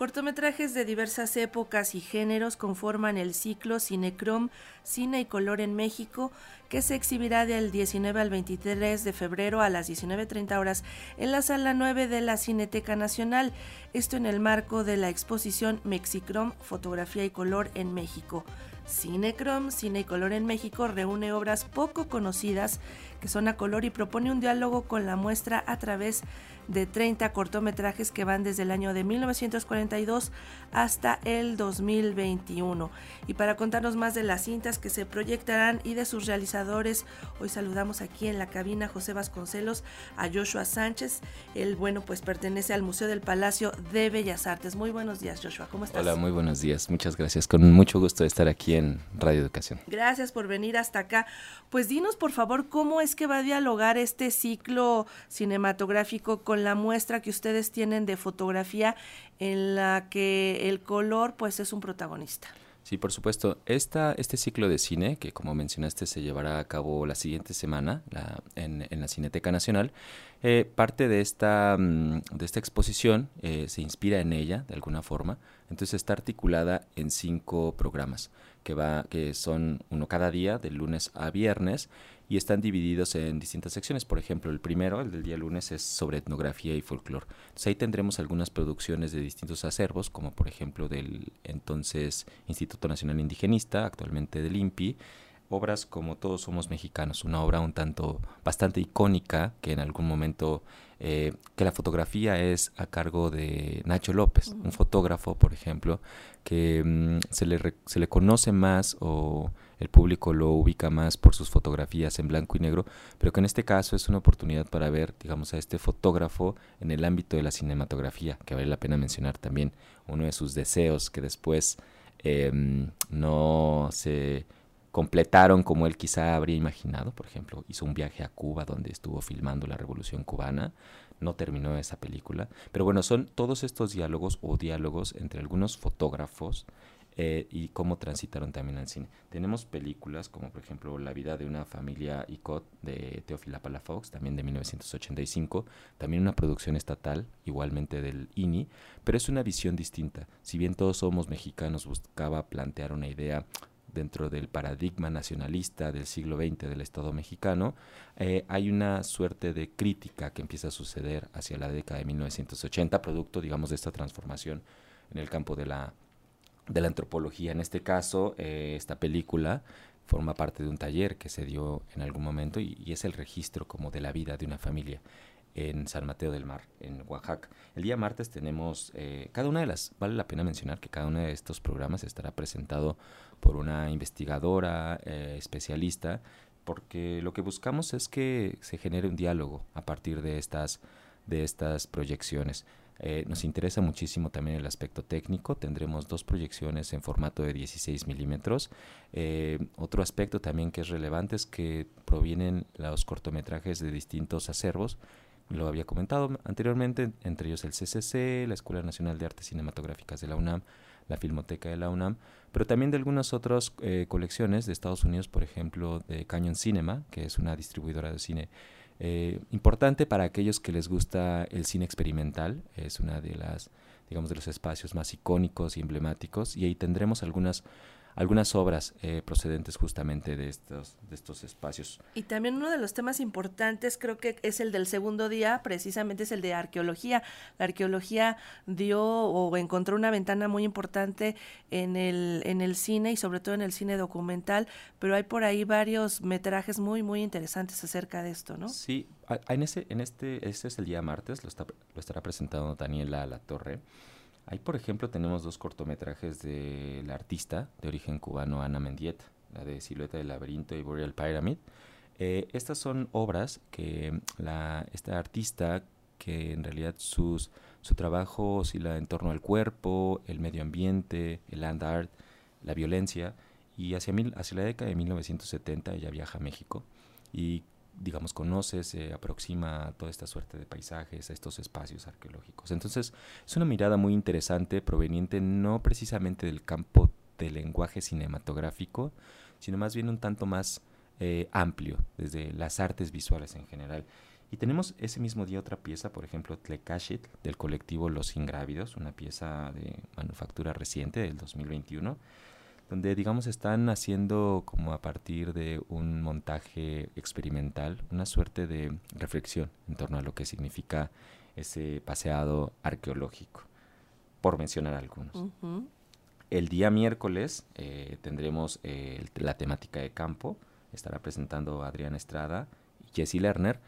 Cortometrajes de diversas épocas y géneros conforman el ciclo Cinecrom, Cine y Color en México, que se exhibirá del 19 al 23 de febrero a las 19.30 horas en la sala 9 de la Cineteca Nacional, esto en el marco de la exposición Mexicrom, Fotografía y Color en México. Cinecrom, Cine y Color en México reúne obras poco conocidas que son a color y propone un diálogo con la muestra a través de 30 cortometrajes que van desde el año de 1942 hasta el 2021. Y para contarnos más de las cintas que se proyectarán y de sus realizadores, hoy saludamos aquí en la cabina José Vasconcelos a Joshua Sánchez. Él, bueno, pues pertenece al Museo del Palacio de Bellas Artes. Muy buenos días, Joshua. ¿Cómo estás? Hola, muy buenos días. Muchas gracias. Con mucho gusto de estar aquí en Radio Educación. Gracias por venir hasta acá. Pues dinos, por favor, cómo es que va a dialogar este ciclo cinematográfico con la muestra que ustedes tienen de fotografía en la que el color pues es un protagonista? Sí, por supuesto. Esta, este ciclo de cine, que como mencionaste se llevará a cabo la siguiente semana en, la Cineteca Nacional, eh, parte de esta, mm, de esta exposición eh, se inspira en ella de alguna forma. Entonces está articulada en cinco programas que, va, que son uno cada día, de lunes a viernes, y están divididos en distintas secciones. Por ejemplo, el primero, el del día lunes, es sobre etnografía y folclore. Entonces ahí tendremos algunas producciones de distintos acervos, como por ejemplo del entonces Instituto Nacional Indigenista, actualmente del INPI, obras como Todos Somos Mexicanos, una obra un tanto bastante icónica que en algún momento eh, que la fotografía es a cargo de Nacho López, un fotógrafo, por ejemplo, que mm, se, le se le conoce más o el público lo ubica más por sus fotografías en blanco y negro, pero que en este caso es una oportunidad para ver, digamos, a este fotógrafo en el ámbito de la cinematografía, que vale la pena mencionar también uno de sus deseos que después em, no se completaron como él quizá habría imaginado. Por ejemplo, hizo un viaje a Cuba donde estuvo filmando la Revolución Cubana. No terminó esa película. Pero bueno, son todos estos diálogos o diálogos entre algunos fotógrafos eh, y cómo transitaron también al cine. Tenemos películas como por ejemplo La vida de una familia ICOT de Teófila Palafox, también de 1985, también una producción estatal, igualmente del INI, pero es una visión distinta. Si bien todos somos mexicanos, buscaba plantear una idea dentro del paradigma nacionalista del siglo XX del Estado mexicano, eh, hay una suerte de crítica que empieza a suceder hacia la década de 1980, producto, digamos, de esta transformación en el campo de la, de la antropología. En este caso, eh, esta película forma parte de un taller que se dio en algún momento y, y es el registro como de la vida de una familia en San Mateo del Mar, en Oaxaca. El día martes tenemos, eh, cada una de las, vale la pena mencionar que cada uno de estos programas estará presentado por una investigadora eh, especialista, porque lo que buscamos es que se genere un diálogo a partir de estas, de estas proyecciones. Eh, nos interesa muchísimo también el aspecto técnico. Tendremos dos proyecciones en formato de 16 milímetros. otro aspecto también que es relevante es que provienen los cortometrajes de distintos acervos lo había comentado anteriormente, entre ellos el CCC, la Escuela Nacional de Artes Cinematográficas de la UNAM, la Filmoteca de la UNAM, pero también de algunas otras eh, colecciones de Estados Unidos, por ejemplo, de Canyon Cinema, que es una distribuidora de cine eh, importante para aquellos que les gusta el cine experimental, es una de las, digamos, de los espacios más icónicos y emblemáticos, y ahí tendremos algunas algunas obras eh, procedentes justamente de estos, de estos espacios. Y también uno de los temas importantes creo que es el del segundo día, precisamente es el de arqueología. La arqueología dio o encontró una ventana muy importante en el, en el cine y sobre todo en el cine documental, pero hay por ahí varios metrajes muy, muy interesantes acerca de esto, ¿no? Sí, en, ese, en este, este es el día martes, lo, está, lo estará presentando Daniela La Torre. Ahí, por ejemplo, tenemos dos cortometrajes de la artista de origen cubano Ana Mendieta, la de Silueta del Laberinto y Boreal Pyramid. Eh, estas son obras que la, esta artista, que en realidad sus, su trabajo oscila en torno al cuerpo, el medio ambiente, el land art, la violencia, y hacia, mil, hacia la década de 1970 ella viaja a México y digamos, conoce, se aproxima a toda esta suerte de paisajes, a estos espacios arqueológicos. Entonces, es una mirada muy interesante, proveniente no precisamente del campo del lenguaje cinematográfico, sino más bien un tanto más eh, amplio, desde las artes visuales en general. Y tenemos ese mismo día otra pieza, por ejemplo, Tlekashit, del colectivo Los Ingrávidos, una pieza de manufactura reciente del 2021, donde, digamos, están haciendo como a partir de un montaje experimental, una suerte de reflexión en torno a lo que significa ese paseado arqueológico, por mencionar algunos. El día miércoles eh, tendremos eh, la temática de campo, estará presentando Adrián Estrada y Jesse Lerner,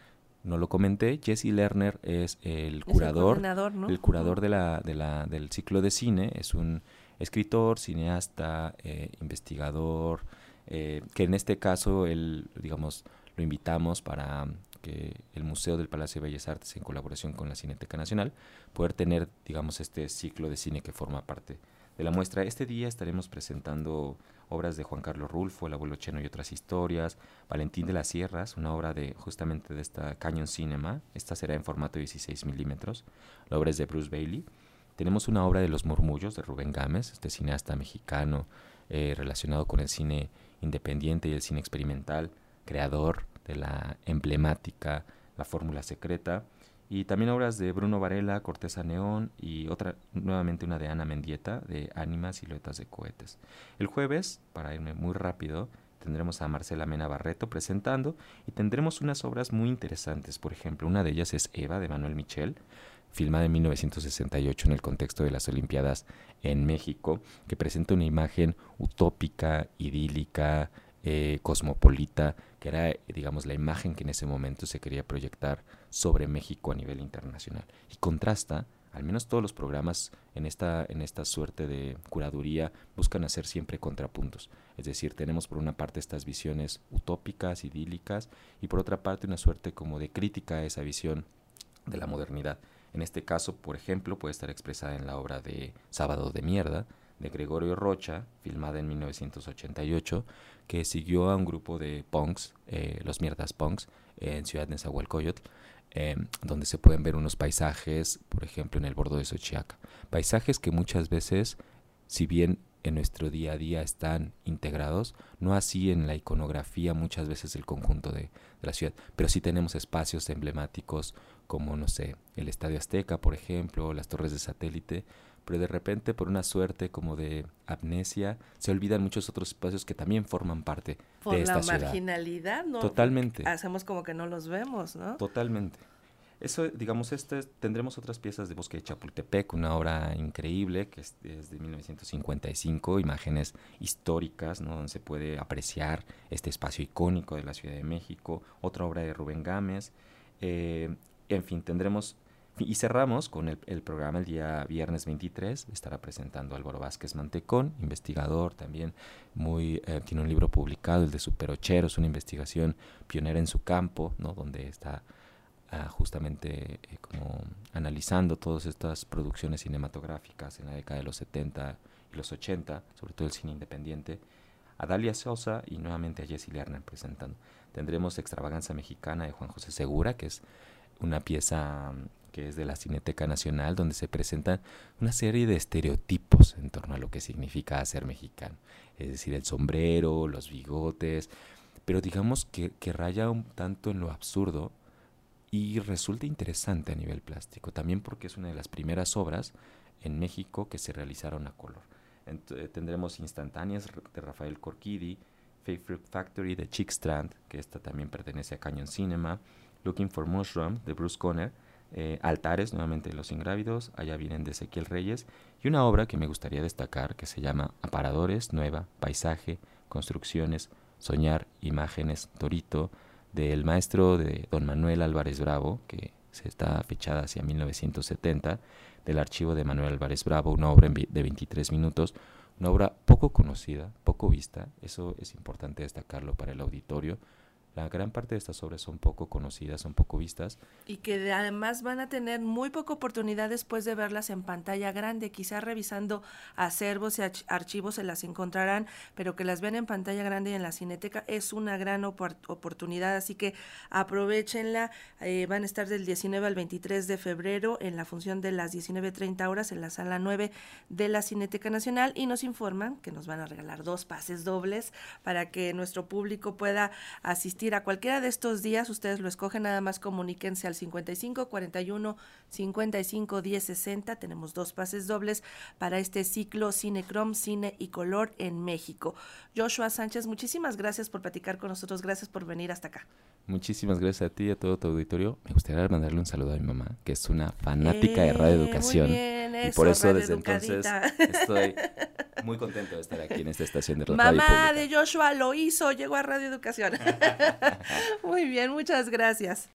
no lo comenté, Jesse Lerner es el curador, el, curador de la, de la, del ciclo de cine, es un escritor, cineasta, eh, investigador, eh, que en este caso él, digamos, lo invitamos para que el Museo del Palacio de Bellas Artes, en colaboración con la Cineteca Nacional, poder tener, digamos, este ciclo de cine que forma parte de la muestra. Este día estaremos presentando obras de Juan Carlos Rulfo, El abuelo Cheno y otras historias, Valentín de las Sierras, una obra de justamente de esta Canyon Cinema, esta será en formato 16 milímetros, la obra es de Bruce Bailey. Tenemos una obra de Los Murmullos de Rubén Gámez, este cineasta mexicano eh, relacionado con el cine independiente y el cine experimental, creador de la emblemática La Fórmula Secreta y también obras de Bruno Varela, Corteza Neón y otra, nuevamente una de Ana Mendieta, de Ánimas, Siluetas de Cohetes. El jueves, para irme muy rápido, tendremos a Marcela Mena Barreto presentando y tendremos unas obras muy interesantes. Por ejemplo, una de ellas es Eva, de Manuel Michel, filmada en 1968 en el contexto de las Olimpiadas en México, que presenta una imagen utópica, idílica, eh, cosmopolita, que era, digamos, la imagen que en ese momento se quería proyectar sobre México a nivel internacional. Y contrasta, al menos todos los programas en esta, en esta suerte de curaduría buscan hacer siempre contrapuntos. Es decir, tenemos por una parte estas visiones utópicas, idílicas, y por otra parte una suerte como de crítica a esa visión de la modernidad. En este caso, por ejemplo, puede estar expresada en la obra de Sábado de Mierda, de Gregorio Rocha, filmada en 1988, que siguió a un grupo de punks, eh, los mierdas punks, en Ciudad de Nezahualcóyotl, eh, donde se pueden ver unos paisajes, por ejemplo, en el bordo de Xochiaca. Paisajes que muchas veces, si bien en nuestro día a día están integrados, no así en la iconografía muchas veces del conjunto de, la ciudad, pero sí tenemos espacios emblemáticos como, no sé, el Estadio Azteca, por ejemplo, las torres de satélite, pero de repente por una suerte como de amnesia se olvidan muchos otros espacios que también forman parte de esta ciudad. Por la marginalidad, ¿no? Totalmente. Hacemos como que no los vemos, ¿no? Totalmente. Eso, digamos, este, tendremos otras piezas de Bosque de Chapultepec, una obra increíble que es, es, de 1955, imágenes históricas, ¿no? donde se puede apreciar este espacio icónico de la Ciudad de México, otra obra de Rubén Gámez, eh, en fin, tendremos y cerramos con el, el, programa el día viernes 23. Estará presentando Álvaro Vázquez Mantecón, investigador también, muy eh, tiene un libro publicado, el de Superocheros, una investigación pionera en su campo, ¿no? donde está uh, justamente eh, como analizando todas estas producciones cinematográficas en la década de los 70 y los 80, sobre todo el cine independiente. A Dalia Sosa y nuevamente a Jesse Lerner presentando. Tendremos Extravaganza Mexicana de Juan José Segura, que es una pieza que es de la Cineteca Nacional, donde se presentan una serie de estereotipos en torno a lo que significa ser mexicano. Es decir, el sombrero, los bigotes, pero digamos que, que raya un tanto en lo absurdo y resulta interesante a nivel plástico, también porque es una de las primeras obras en México que se realizaron a color. Entonces, tendremos instantáneas de Rafael Corquidi, Favorite Factory de Chick Strand, que esta también pertenece a Canyon Cinema, Looking for Mushroom de Bruce Conner, eh, Altares, nuevamente Los Ingrávidos, allá vienen de Ezequiel Reyes, y una obra que me gustaría destacar que se llama Aparadores, Nueva, Paisaje, Construcciones, Soñar, Imágenes, Torito, del maestro de don Manuel Álvarez Bravo, que se está fechada hacia 1970, del archivo de Manuel Álvarez Bravo, una obra de 23 minutos, una obra poco conocida, poco vista, eso es importante destacarlo para el auditorio, la gran parte de estas obras son poco conocidas, son poco vistas. Y que además van a tener muy poca oportunidad después de verlas en pantalla grande. Quizá revisando acervos y archivos se las encontrarán, pero que las vean en pantalla grande y en la cineteca es una gran opor oportunidad. Así que aprovechenla. Eh, van a estar del 19 al 23 de febrero en la función de las 19.30 horas en la sala 9 de la Cineteca Nacional y nos informan que nos van a regalar dos pases dobles para que nuestro público pueda asistir asistir a cualquiera de estos días, ustedes lo escogen, nada más comuníquense al 55 41 55 10 60. Tenemos dos pases dobles para este ciclo Cinecrom, Cine y Color en México. Joshua Sánchez, muchísimas gracias por platicar con nosotros, gracias por venir hasta acá. Muchísimas gracias a ti y a todo tu auditorio. Me gustaría mandarle un saludo a mi mamá, que es una fanática de Radio Educación. y por eso desde entonces estoy muy contento de estar aquí en esta estación de radio. Mamá de Joshua lo hizo, llegó a Radio Educación. muy bien, muchas gracias.